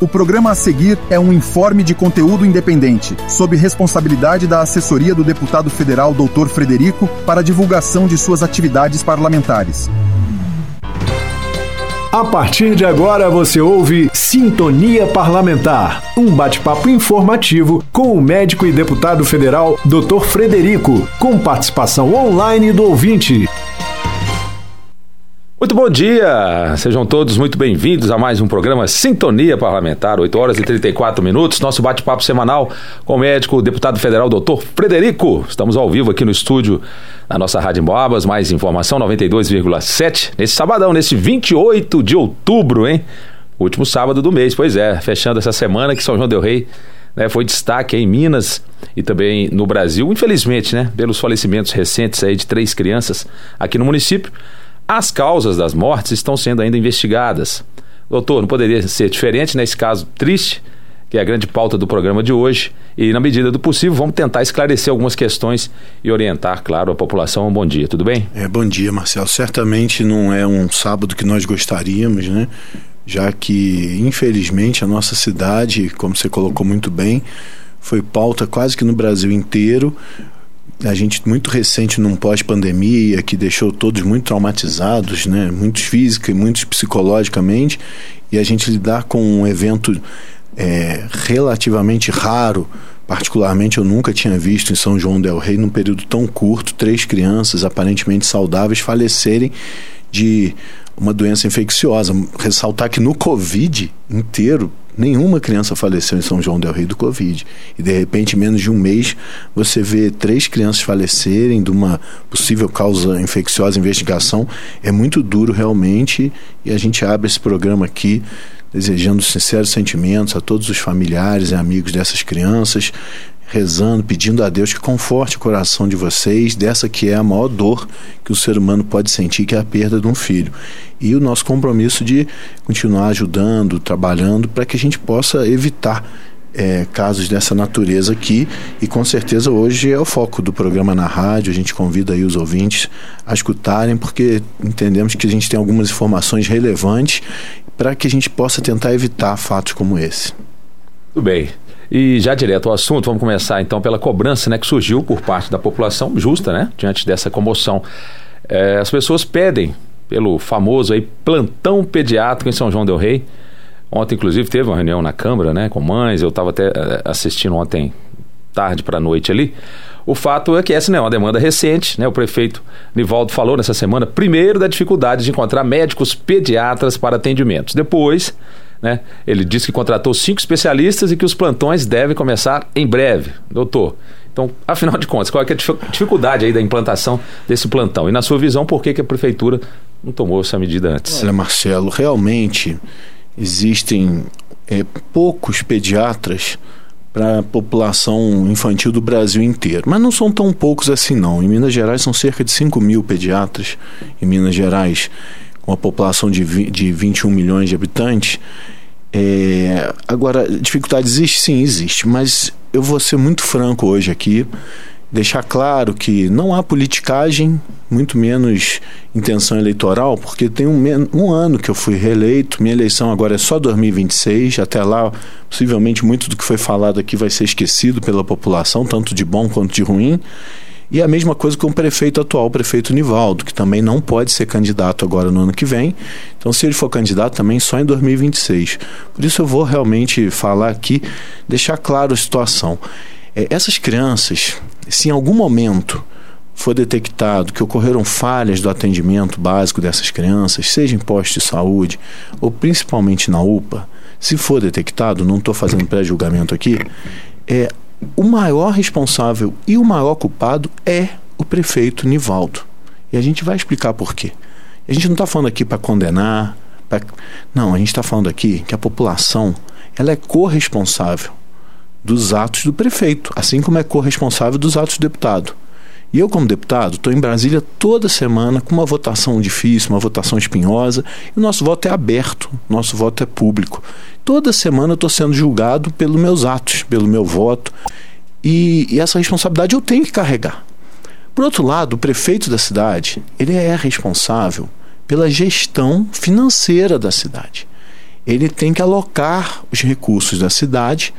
O programa a seguir é um informe de conteúdo independente, sob responsabilidade da assessoria do deputado federal Dr. Frederico para divulgação de suas atividades parlamentares. A partir de agora você ouve Sintonia Parlamentar, um bate-papo informativo com o médico e deputado federal Dr. Frederico, com participação online do ouvinte. Muito bom dia! Sejam todos muito bem-vindos a mais um programa Sintonia Parlamentar, 8 horas e 34 minutos, nosso bate-papo semanal com o médico, deputado federal doutor Frederico. Estamos ao vivo aqui no estúdio na nossa Rádio Moabas, mais informação 92,7, nesse sabadão, nesse 28 de outubro, hein? Último sábado do mês, pois é, fechando essa semana que São João del Rei né, foi destaque em Minas e também no Brasil, infelizmente, né, pelos falecimentos recentes aí de três crianças aqui no município. As causas das mortes estão sendo ainda investigadas. Doutor, não poderia ser diferente nesse caso triste, que é a grande pauta do programa de hoje, e na medida do possível vamos tentar esclarecer algumas questões e orientar, claro, a população. Bom dia, tudo bem? É, bom dia, Marcelo. Certamente não é um sábado que nós gostaríamos, né? Já que, infelizmente, a nossa cidade, como você colocou muito bem, foi pauta quase que no Brasil inteiro a gente muito recente num pós-pandemia que deixou todos muito traumatizados, né? Muitos física e muitos psicologicamente, e a gente lidar com um evento é, relativamente raro, particularmente eu nunca tinha visto em São João del Rei num período tão curto, três crianças aparentemente saudáveis falecerem de uma doença infecciosa. Ressaltar que no Covid inteiro Nenhuma criança faleceu em São João del Rei do Covid. E de repente, em menos de um mês, você vê três crianças falecerem de uma possível causa infecciosa investigação. É muito duro realmente. E a gente abre esse programa aqui desejando sinceros sentimentos a todos os familiares e amigos dessas crianças, rezando, pedindo a Deus que conforte o coração de vocês dessa que é a maior dor que o ser humano pode sentir, que é a perda de um filho. E o nosso compromisso de continuar ajudando, trabalhando, para que a gente possa evitar é, casos dessa natureza aqui. E com certeza hoje é o foco do programa na rádio. A gente convida aí os ouvintes a escutarem, porque entendemos que a gente tem algumas informações relevantes para que a gente possa tentar evitar fatos como esse. Tudo bem. E já direto ao assunto, vamos começar então pela cobrança né, que surgiu por parte da população, justa, né? Diante dessa comoção. É, as pessoas pedem pelo famoso aí plantão pediátrico em São João del Rei. Ontem, inclusive, teve uma reunião na Câmara, né, com mães. Eu estava até é, assistindo ontem tarde para noite ali. O fato é que essa não é uma demanda recente, né? O prefeito Nivaldo falou nessa semana, primeiro da dificuldade de encontrar médicos pediatras para atendimentos. Depois, né? Ele disse que contratou cinco especialistas e que os plantões devem começar em breve. Doutor, então, afinal de contas, qual é, a dificuldade aí da implantação desse plantão? E na sua visão, por que, que a prefeitura não tomou essa medida antes? Olha, Marcelo, realmente existem é, poucos pediatras para a população infantil do Brasil inteiro. Mas não são tão poucos assim, não. Em Minas Gerais são cerca de 5 mil pediatras. Em Minas Gerais uma população de, de 21 milhões de habitantes. É, agora, dificuldade existe? Sim, existe. Mas eu vou ser muito franco hoje aqui, deixar claro que não há politicagem, muito menos intenção eleitoral, porque tem um, um ano que eu fui reeleito, minha eleição agora é só 2026, até lá, possivelmente muito do que foi falado aqui vai ser esquecido pela população, tanto de bom quanto de ruim. E a mesma coisa com o prefeito atual, o prefeito Nivaldo, que também não pode ser candidato agora no ano que vem. Então, se ele for candidato, também só em 2026. Por isso, eu vou realmente falar aqui, deixar claro a situação. É, essas crianças, se em algum momento for detectado que ocorreram falhas do atendimento básico dessas crianças, seja em posto de saúde ou principalmente na UPA, se for detectado, não estou fazendo pré-julgamento aqui, é, o maior responsável e o maior culpado é o prefeito Nivaldo. E a gente vai explicar por quê. A gente não está falando aqui para condenar, pra... não, a gente está falando aqui que a população ela é corresponsável dos atos do prefeito, assim como é corresponsável dos atos do deputado. E eu, como deputado, estou em Brasília toda semana com uma votação difícil, uma votação espinhosa, e o nosso voto é aberto, nosso voto é público. Toda semana eu estou sendo julgado pelos meus atos, pelo meu voto, e, e essa responsabilidade eu tenho que carregar. Por outro lado, o prefeito da cidade, ele é responsável pela gestão financeira da cidade. ele tem que alocar os recursos da cidade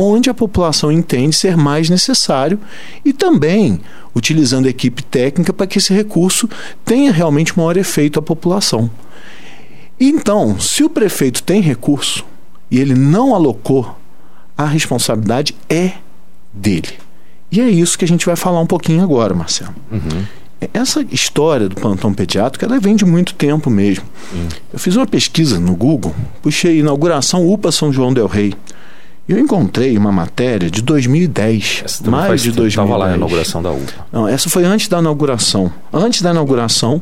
onde a população entende ser mais necessário e também utilizando a equipe técnica para que esse recurso tenha realmente maior efeito à população. Então, se o prefeito tem recurso e ele não alocou, a responsabilidade é dele. E é isso que a gente vai falar um pouquinho agora, Marcelo. Uhum. Essa história do plantão pediátrico, ela vem de muito tempo mesmo. Uhum. Eu fiz uma pesquisa no Google, puxei inauguração UPA São João del Rei. Eu encontrei uma matéria de 2010, essa mais de 2010. Estava lá na inauguração da UPA. Não, essa foi antes da inauguração. Antes da inauguração,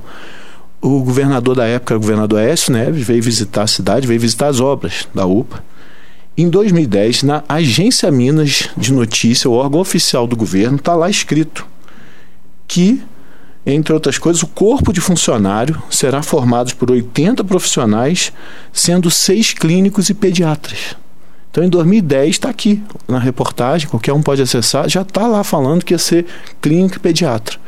o governador da época, o governador Aécio Neves, veio visitar a cidade, veio visitar as obras da UPA. Em 2010, na Agência Minas de Notícia, o órgão oficial do governo, está lá escrito que, entre outras coisas, o corpo de funcionário será formado por 80 profissionais, sendo seis clínicos e pediatras. Então, em 2010, está aqui na reportagem, qualquer um pode acessar, já está lá falando que ia ser clínico e pediatra.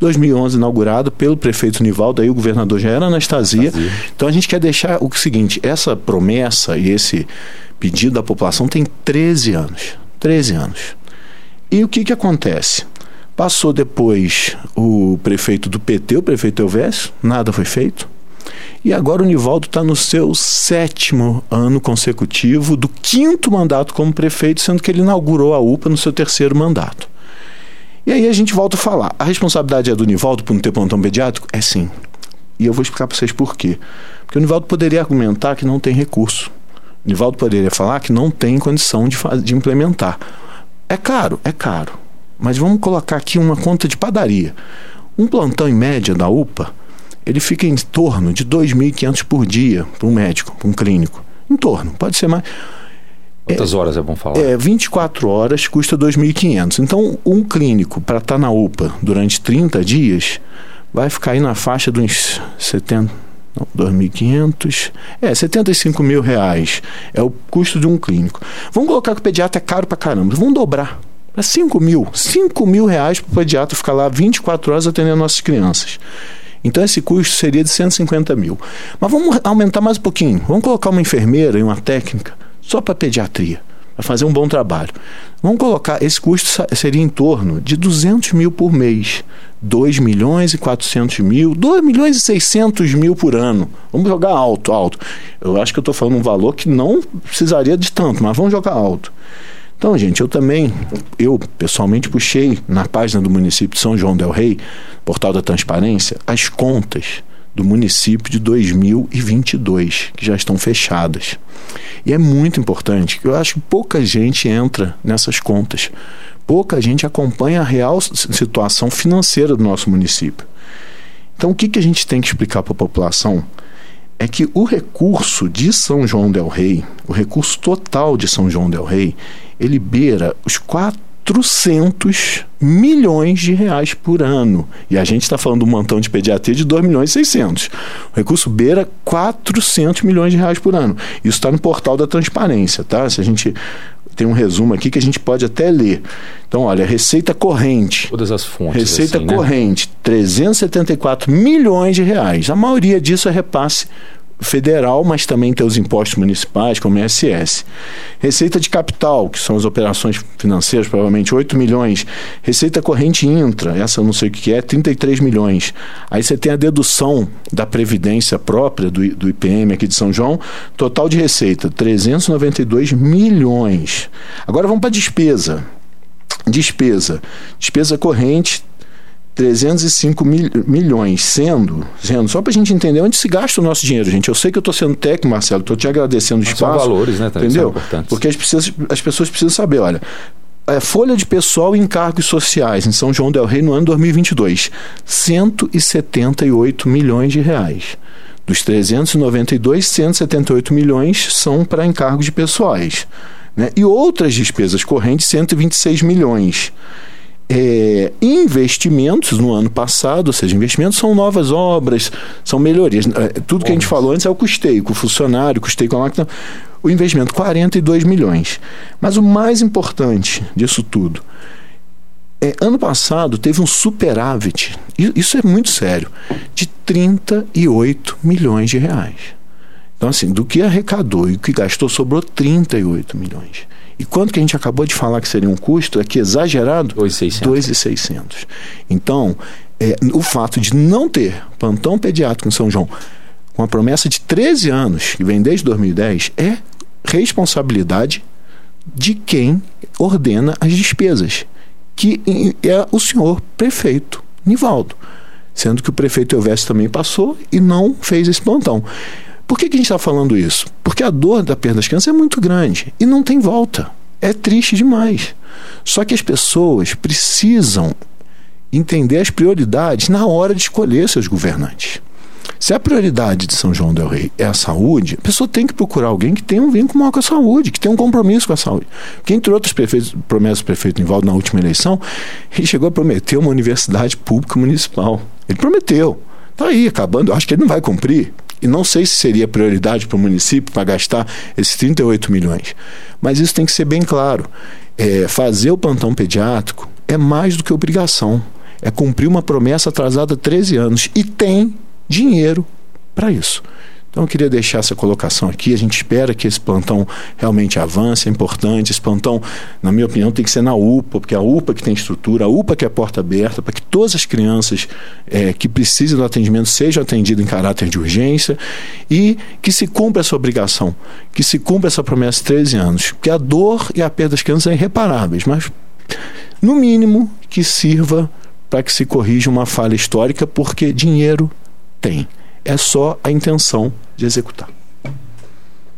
2011 inaugurado pelo prefeito Nivaldo, aí o governador já era Anastasia. Anastasia. Então a gente quer deixar o seguinte, essa promessa e esse pedido da população tem 13 anos. 13 anos. E o que que acontece? Passou depois o prefeito do PT, o prefeito Elvésio, nada foi feito. E agora o Nivaldo está no seu sétimo ano consecutivo do quinto mandato como prefeito, sendo que ele inaugurou a UPA no seu terceiro mandato. E aí a gente volta a falar. A responsabilidade é do Nivaldo por não ter plantão pediátrico? É sim. E eu vou explicar para vocês por quê. Porque o Nivaldo poderia argumentar que não tem recurso. O Nivaldo poderia falar que não tem condição de, de implementar. É caro? É caro. Mas vamos colocar aqui uma conta de padaria. Um plantão em média da UPA, ele fica em torno de 2.500 por dia para um médico, para um clínico. Em torno, pode ser mais. Quantas é, horas é bom falar? É, 24 horas custa 2.500. Então, um clínico para estar tá na UPA durante 30 dias vai ficar aí na faixa de uns 70, 2.500, é, 75 mil reais é o custo de um clínico. Vamos colocar que o pediatra é caro para caramba, vamos dobrar para 5 mil, 5 mil reais para o pediatra ficar lá 24 horas atendendo nossas crianças. Então esse custo seria de 150 mil. Mas vamos aumentar mais um pouquinho, vamos colocar uma enfermeira e uma técnica só para pediatria, para fazer um bom trabalho. Vamos colocar, esse custo seria em torno de 200 mil por mês. 2 milhões e 400 mil, 2 milhões e 600 mil por ano. Vamos jogar alto, alto. Eu acho que eu estou falando um valor que não precisaria de tanto, mas vamos jogar alto. Então, gente, eu também, eu pessoalmente puxei na página do município de São João del Rei, portal da transparência, as contas do município de 2022, que já estão fechadas. E é muito importante, eu acho que pouca gente entra nessas contas. Pouca gente acompanha a real situação financeira do nosso município. Então, o que, que a gente tem que explicar para a população? É que o recurso de São João Del Rei, o recurso total de São João Del Rei, ele beira os quatro 400 milhões de reais por ano. E a gente está falando de um montão de pediatria de 2 milhões e 600. O recurso beira 400 milhões de reais por ano. Isso está no portal da transparência, tá? Se a gente tem um resumo aqui que a gente pode até ler. Então, olha, receita corrente. Todas as fontes. Receita assim, corrente, né? 374 milhões de reais. A maioria disso é repasse federal, mas também tem os impostos municipais, como ISS. Receita de capital, que são as operações financeiras, provavelmente 8 milhões. Receita corrente intra, essa eu não sei o que é, 33 milhões. Aí você tem a dedução da previdência própria do, do IPM aqui de São João, total de receita, 392 milhões. Agora vamos para despesa. Despesa. Despesa corrente, 305 mil, milhões, sendo, sendo só para a gente entender onde se gasta o nosso dinheiro, gente. Eu sei que eu estou sendo técnico, Marcelo, estou te agradecendo o espaço. São valores, né? Entendeu? Porque as pessoas, as pessoas precisam saber, olha, é, folha de pessoal e encargos sociais em São João del Rei no ano 2022, 178 milhões de reais. Dos 392, 178 milhões são para encargos de pessoais. Né? E outras despesas correntes, 126 milhões é, investimentos no ano passado, ou seja, investimentos são novas obras, são melhorias. É, tudo que a gente falou antes é o custeio, com o funcionário, custeio com a máquina. O investimento, 42 milhões. Mas o mais importante disso tudo, é, ano passado teve um superávit, isso é muito sério, de 38 milhões de reais. Então, assim, do que arrecadou e o que gastou, sobrou 38 milhões. E quanto que a gente acabou de falar que seria um custo, aqui exagerado? 2,600. Então, é, o fato de não ter plantão pediátrico em São João, com a promessa de 13 anos, que vem desde 2010, é responsabilidade de quem ordena as despesas, que é o senhor prefeito Nivaldo. Sendo que o prefeito Elvésio também passou e não fez esse plantão. Por que, que a gente está falando isso? Porque a dor da perda das crianças é muito grande e não tem volta. É triste demais. Só que as pessoas precisam entender as prioridades na hora de escolher seus governantes. Se a prioridade de São João del Rei é a saúde, a pessoa tem que procurar alguém que tenha um vínculo maior com a saúde, que tenha um compromisso com a saúde. Porque, entre outras promessas do prefeito Nivaldo na última eleição, ele chegou a prometer uma universidade pública municipal. Ele prometeu. Está aí, acabando. Acho que ele não vai cumprir. E não sei se seria prioridade para o município para gastar esses 38 milhões. Mas isso tem que ser bem claro. É, fazer o plantão pediátrico é mais do que obrigação. É cumprir uma promessa atrasada há 13 anos. E tem dinheiro para isso. Então eu queria deixar essa colocação aqui. A gente espera que esse plantão realmente avance, é importante. Esse plantão, na minha opinião, tem que ser na UPA, porque é a UPA que tem estrutura, a UPA que é porta aberta, para que todas as crianças é, que precisam do atendimento sejam atendidas em caráter de urgência e que se cumpra essa obrigação, que se cumpra essa promessa de 13 anos. Porque a dor e a perda das crianças são irreparáveis, mas no mínimo que sirva para que se corrija uma falha histórica, porque dinheiro tem. É só a intenção de executar.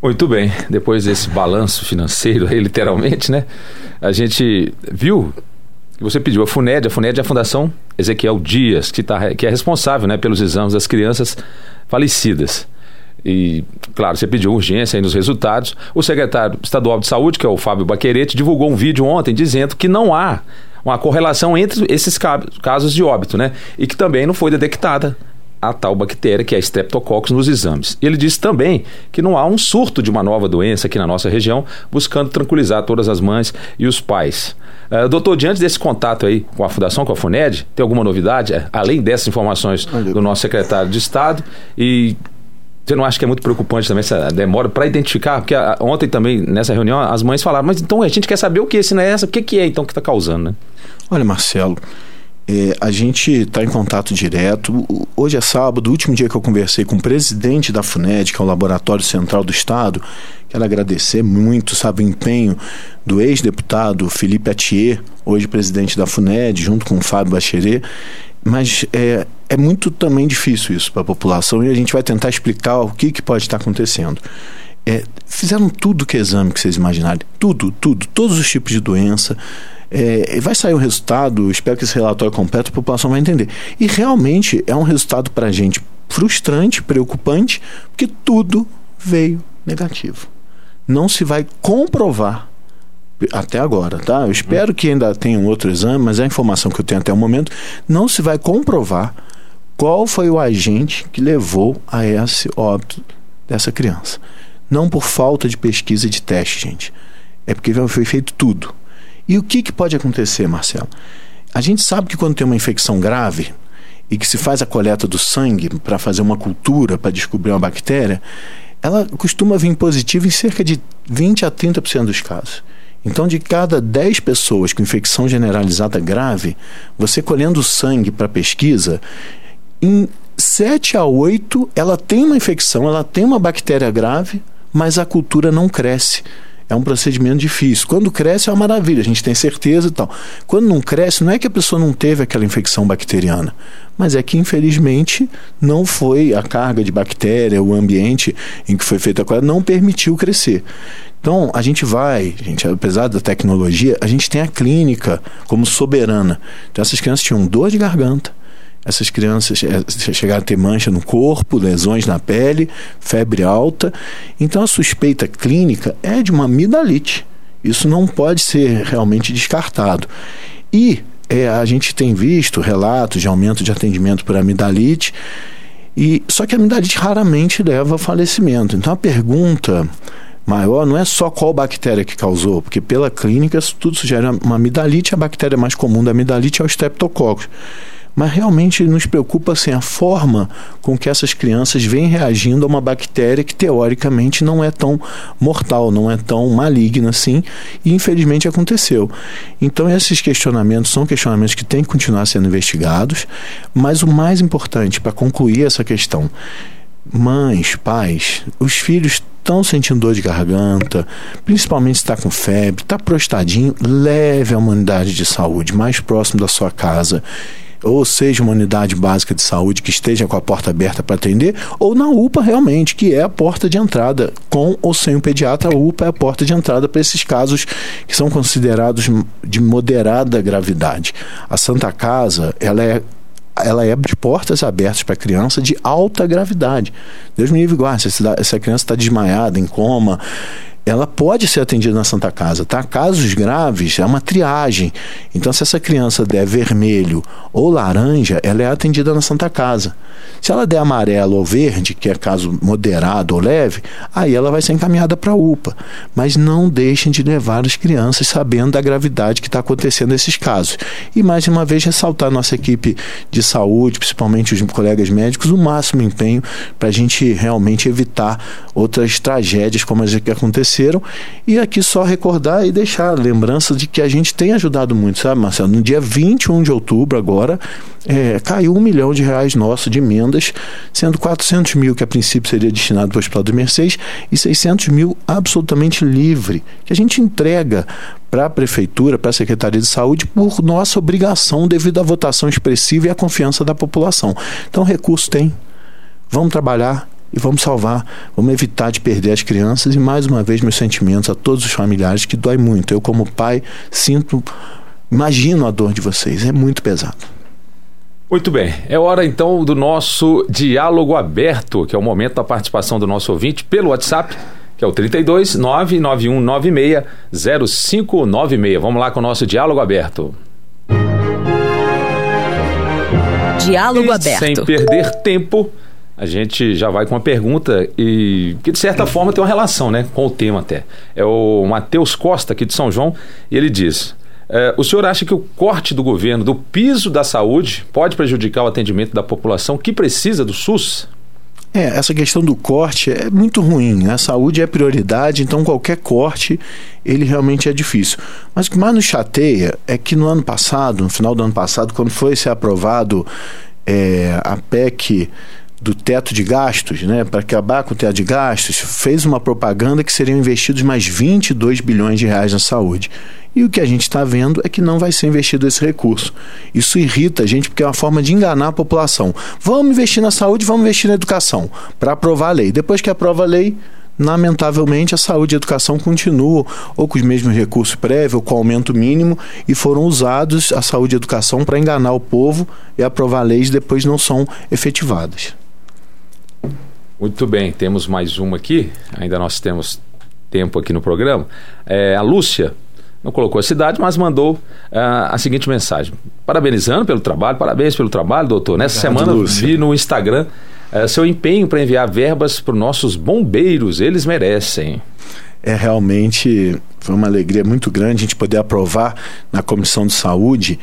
Muito bem, depois desse balanço financeiro aí, literalmente, né? A gente viu que você pediu a FUNED, a FUNED é a Fundação Ezequiel Dias, que, tá, que é responsável né, pelos exames das crianças falecidas. E, claro, você pediu urgência aí nos resultados. O secretário estadual de saúde, que é o Fábio Baquerete, divulgou um vídeo ontem dizendo que não há uma correlação entre esses casos de óbito, né? E que também não foi detectada a tal bactéria que é a Streptococcus nos exames. E ele disse também que não há um surto de uma nova doença aqui na nossa região, buscando tranquilizar todas as mães e os pais. Uh, doutor, diante desse contato aí com a Fundação, com a FUNED, tem alguma novidade, é, além dessas informações do nosso secretário de Estado? E você não acha que é muito preocupante também essa demora para identificar? Porque a, ontem também, nessa reunião, as mães falaram, mas então a gente quer saber o que, se não é essa, o que, que é então que está causando, né? Olha, Marcelo, é, a gente está em contato direto. Hoje é sábado, o último dia que eu conversei com o presidente da FUNED, que é o Laboratório Central do Estado. Quero agradecer muito, sabe, o empenho do ex-deputado Felipe Atier, hoje presidente da FUNED, junto com o Fábio Bachelet. Mas é, é muito também difícil isso para a população e a gente vai tentar explicar o que, que pode estar acontecendo. É, fizeram tudo que é exame que vocês imaginarem. Tudo, tudo. Todos os tipos de doença. É, vai sair o resultado, espero que esse relatório completo a população vai entender. E realmente é um resultado para a gente frustrante, preocupante, porque tudo veio negativo. Não se vai comprovar até agora, tá? Eu espero que ainda tenha um outro exame, mas a informação que eu tenho até o momento não se vai comprovar qual foi o agente que levou a esse óbito dessa criança. Não por falta de pesquisa e de teste, gente. É porque foi feito tudo. E o que, que pode acontecer, Marcelo? A gente sabe que quando tem uma infecção grave e que se faz a coleta do sangue para fazer uma cultura para descobrir uma bactéria, ela costuma vir positiva em cerca de 20 a 30% dos casos. Então, de cada 10 pessoas com infecção generalizada grave, você colhendo sangue para pesquisa, em 7 a 8 ela tem uma infecção, ela tem uma bactéria grave, mas a cultura não cresce é um procedimento difícil. Quando cresce é uma maravilha, a gente tem certeza e tal. Quando não cresce, não é que a pessoa não teve aquela infecção bacteriana, mas é que infelizmente não foi a carga de bactéria, o ambiente em que foi feita a coisa não permitiu crescer. Então, a gente vai, gente, apesar da tecnologia, a gente tem a clínica como soberana. Então, essas crianças tinham dor de garganta, essas crianças eh, chegaram a ter mancha no corpo, lesões na pele, febre alta. Então a suspeita clínica é de uma amidalite. Isso não pode ser realmente descartado. E é, a gente tem visto relatos de aumento de atendimento por amidalite, e só que a amidalite raramente leva a falecimento. Então a pergunta maior não é só qual bactéria que causou, porque pela clínica tudo sugere uma amidalite, a bactéria mais comum da amidalite é o Streptococcus. Mas realmente nos preocupa assim, a forma com que essas crianças vêm reagindo a uma bactéria que teoricamente não é tão mortal, não é tão maligna assim, e infelizmente aconteceu. Então esses questionamentos são questionamentos que têm que continuar sendo investigados, mas o mais importante para concluir essa questão, mães, pais, os filhos estão sentindo dor de garganta, principalmente se está com febre, está prostadinho, leve a uma unidade de saúde mais próximo da sua casa ou seja uma unidade básica de saúde que esteja com a porta aberta para atender, ou na UPA realmente, que é a porta de entrada. Com ou sem o pediatra, a UPA é a porta de entrada para esses casos que são considerados de moderada gravidade. A Santa Casa, ela é ela é de portas abertas para criança de alta gravidade. Deus me livre guarde, se essa criança está desmaiada, em coma, ela pode ser atendida na Santa Casa, tá? Casos graves, é uma triagem. Então, se essa criança der vermelho ou laranja, ela é atendida na Santa Casa. Se ela der amarelo ou verde, que é caso moderado ou leve, aí ela vai ser encaminhada para a UPA. Mas não deixem de levar as crianças sabendo da gravidade que está acontecendo nesses casos. E mais uma vez ressaltar a nossa equipe de saúde, principalmente os colegas médicos, o máximo empenho para a gente realmente evitar outras tragédias como as que aconteceram aconteceram. E aqui só recordar e deixar lembrança de que a gente tem ajudado muito, sabe, Marcelo? No dia 21 de outubro, agora, é, caiu um milhão de reais nosso de emendas, sendo 400 mil que a princípio seria destinado para o Hospital do Mercedes e 600 mil absolutamente livre, que a gente entrega para a Prefeitura, para a Secretaria de Saúde, por nossa obrigação devido à votação expressiva e à confiança da população. Então, recurso tem. Vamos trabalhar, e vamos salvar, vamos evitar de perder as crianças. E mais uma vez, meus sentimentos a todos os familiares, que dói muito. Eu, como pai, sinto, imagino a dor de vocês, é muito pesado. Muito bem, é hora então do nosso diálogo aberto, que é o momento da participação do nosso ouvinte pelo WhatsApp, que é o 32 99196 0596. Vamos lá com o nosso diálogo aberto. Diálogo e aberto. Sem perder tempo, a gente já vai com uma pergunta e que de certa forma tem uma relação, né, com o tema até. É o Matheus Costa aqui de São João e ele diz: é, o senhor acha que o corte do governo do piso da saúde pode prejudicar o atendimento da população que precisa do SUS? É, essa questão do corte é muito ruim. Né? A saúde é prioridade, então qualquer corte ele realmente é difícil. Mas o que mais nos chateia é que no ano passado, no final do ano passado, quando foi ser aprovado é, a PEC do teto de gastos, né, para acabar com o teto de gastos, fez uma propaganda que seriam investidos mais 22 bilhões de reais na saúde. E o que a gente está vendo é que não vai ser investido esse recurso. Isso irrita a gente porque é uma forma de enganar a população. Vamos investir na saúde, vamos investir na educação, para aprovar a lei. Depois que aprova a lei, lamentavelmente a saúde e a educação continuam ou com os mesmos recursos prévios ou com aumento mínimo e foram usados a saúde e a educação para enganar o povo e aprovar leis depois não são efetivadas. Muito bem, temos mais uma aqui. Ainda nós temos tempo aqui no programa. É, a Lúcia não colocou a cidade, mas mandou uh, a seguinte mensagem: parabenizando pelo trabalho, parabéns pelo trabalho, doutor. Nessa Obrigado, semana Lúcia. vi no Instagram uh, seu empenho para enviar verbas para os nossos bombeiros, eles merecem. É realmente foi uma alegria muito grande a gente poder aprovar na Comissão de Saúde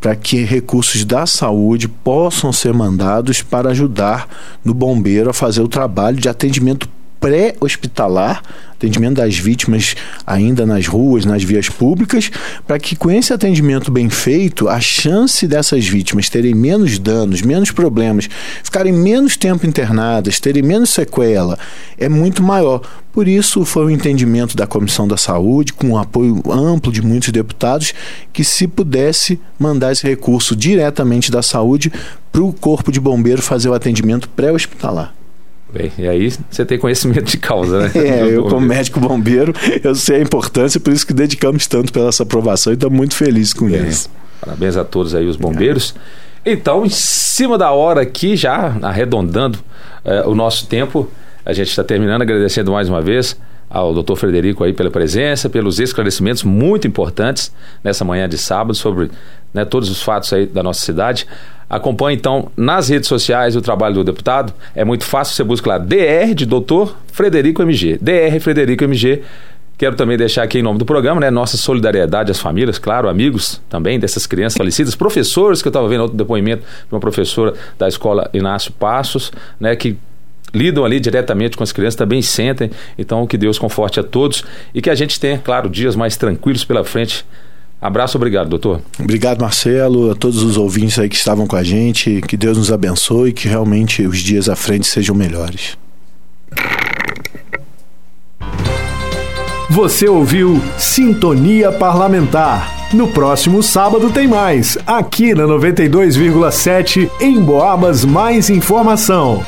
para que recursos da saúde possam ser mandados para ajudar no bombeiro a fazer o trabalho de atendimento pré-hospitalar, atendimento das vítimas ainda nas ruas, nas vias públicas, para que com esse atendimento bem feito, a chance dessas vítimas terem menos danos, menos problemas, ficarem menos tempo internadas, terem menos sequela, é muito maior. Por isso, foi o entendimento da Comissão da Saúde, com o apoio amplo de muitos deputados, que se pudesse mandar esse recurso diretamente da saúde para o Corpo de Bombeiro fazer o atendimento pré-hospitalar. Bem, e aí você tem conhecimento de causa, né? É, eu como médico bombeiro, eu sei a importância, por isso que dedicamos tanto pela essa aprovação e estamos muito felizes com Bem, isso. Parabéns a todos aí os bombeiros. É. Então, em cima da hora aqui, já arredondando é, o nosso tempo, a gente está terminando agradecendo mais uma vez ao doutor Frederico aí pela presença, pelos esclarecimentos muito importantes nessa manhã de sábado sobre né, todos os fatos aí da nossa cidade. Acompanhe então nas redes sociais o trabalho do deputado. É muito fácil, você busca lá DR de doutor Frederico MG. DR Frederico MG. Quero também deixar aqui em nome do programa, né, nossa solidariedade às famílias, claro, amigos também dessas crianças falecidas, professores, que eu estava vendo outro depoimento de uma professora da escola Inácio Passos, né, que lidam ali diretamente com as crianças, também sentem. Então, que Deus conforte a todos e que a gente tenha, claro, dias mais tranquilos pela frente. Abraço, obrigado, doutor. Obrigado, Marcelo, a todos os ouvintes aí que estavam com a gente. Que Deus nos abençoe e que realmente os dias à frente sejam melhores. Você ouviu Sintonia Parlamentar. No próximo sábado tem mais, aqui na 92,7 em Boabas Mais Informação.